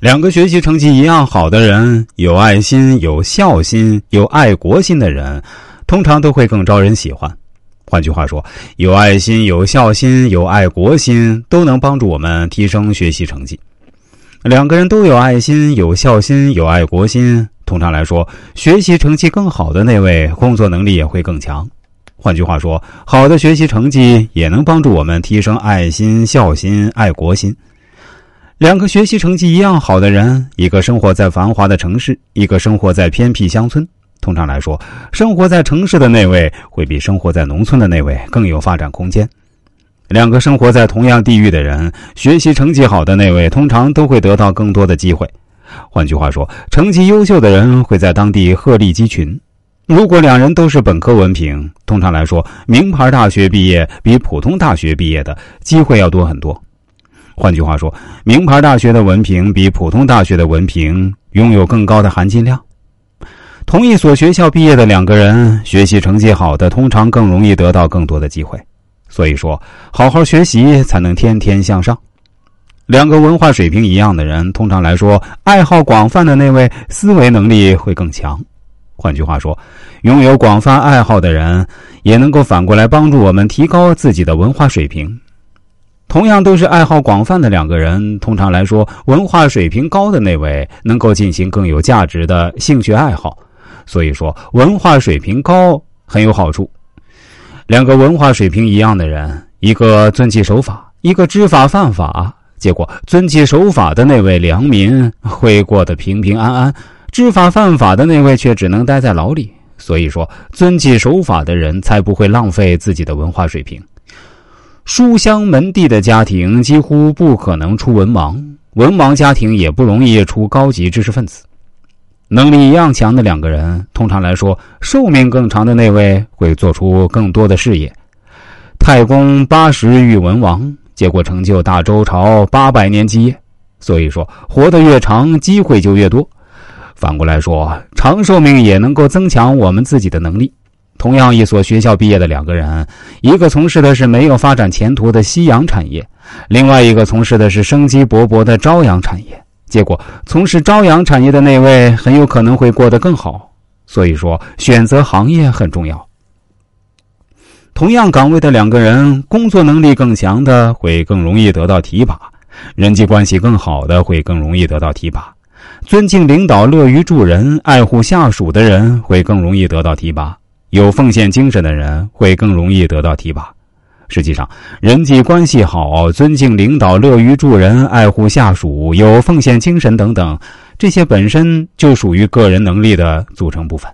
两个学习成绩一样好的人，有爱心、有孝心、有爱国心的人，通常都会更招人喜欢。换句话说，有爱心、有孝心、有爱国心，都能帮助我们提升学习成绩。两个人都有爱心、有孝心、有爱国心，通常来说，学习成绩更好的那位，工作能力也会更强。换句话说，好的学习成绩也能帮助我们提升爱心、孝心、爱国心。两个学习成绩一样好的人，一个生活在繁华的城市，一个生活在偏僻乡村。通常来说，生活在城市的那位会比生活在农村的那位更有发展空间。两个生活在同样地域的人，学习成绩好的那位通常都会得到更多的机会。换句话说，成绩优秀的人会在当地鹤立鸡群。如果两人都是本科文凭，通常来说，名牌大学毕业比普通大学毕业的机会要多很多。换句话说，名牌大学的文凭比普通大学的文凭拥有更高的含金量。同一所学校毕业的两个人，学习成绩好的通常更容易得到更多的机会。所以说，好好学习才能天天向上。两个文化水平一样的人，通常来说，爱好广泛的那位思维能力会更强。换句话说，拥有广泛爱好的人，也能够反过来帮助我们提高自己的文化水平。同样都是爱好广泛的两个人，通常来说，文化水平高的那位能够进行更有价值的兴趣爱好。所以说，文化水平高很有好处。两个文化水平一样的人，一个遵纪守法，一个知法犯法，结果遵纪守法的那位良民 会过得平平安安，知法犯法的那位却只能待在牢里。所以说，遵纪守法的人才不会浪费自己的文化水平。书香门第的家庭几乎不可能出文盲，文盲家庭也不容易出高级知识分子。能力一样强的两个人，通常来说，寿命更长的那位会做出更多的事业。太公八十遇文王，结果成就大周朝八百年基业。所以说，活得越长，机会就越多。反过来说，长寿命也能够增强我们自己的能力。同样一所学校毕业的两个人，一个从事的是没有发展前途的夕阳产业，另外一个从事的是生机勃勃的朝阳产业。结果，从事朝阳产业的那位很有可能会过得更好。所以说，选择行业很重要。同样岗位的两个人，工作能力更强的会更容易得到提拔，人际关系更好的会更容易得到提拔，尊敬领导、乐于助人、爱护下属的人会更容易得到提拔。有奉献精神的人会更容易得到提拔。实际上，人际关系好、尊敬领导、乐于助人、爱护下属、有奉献精神等等，这些本身就属于个人能力的组成部分。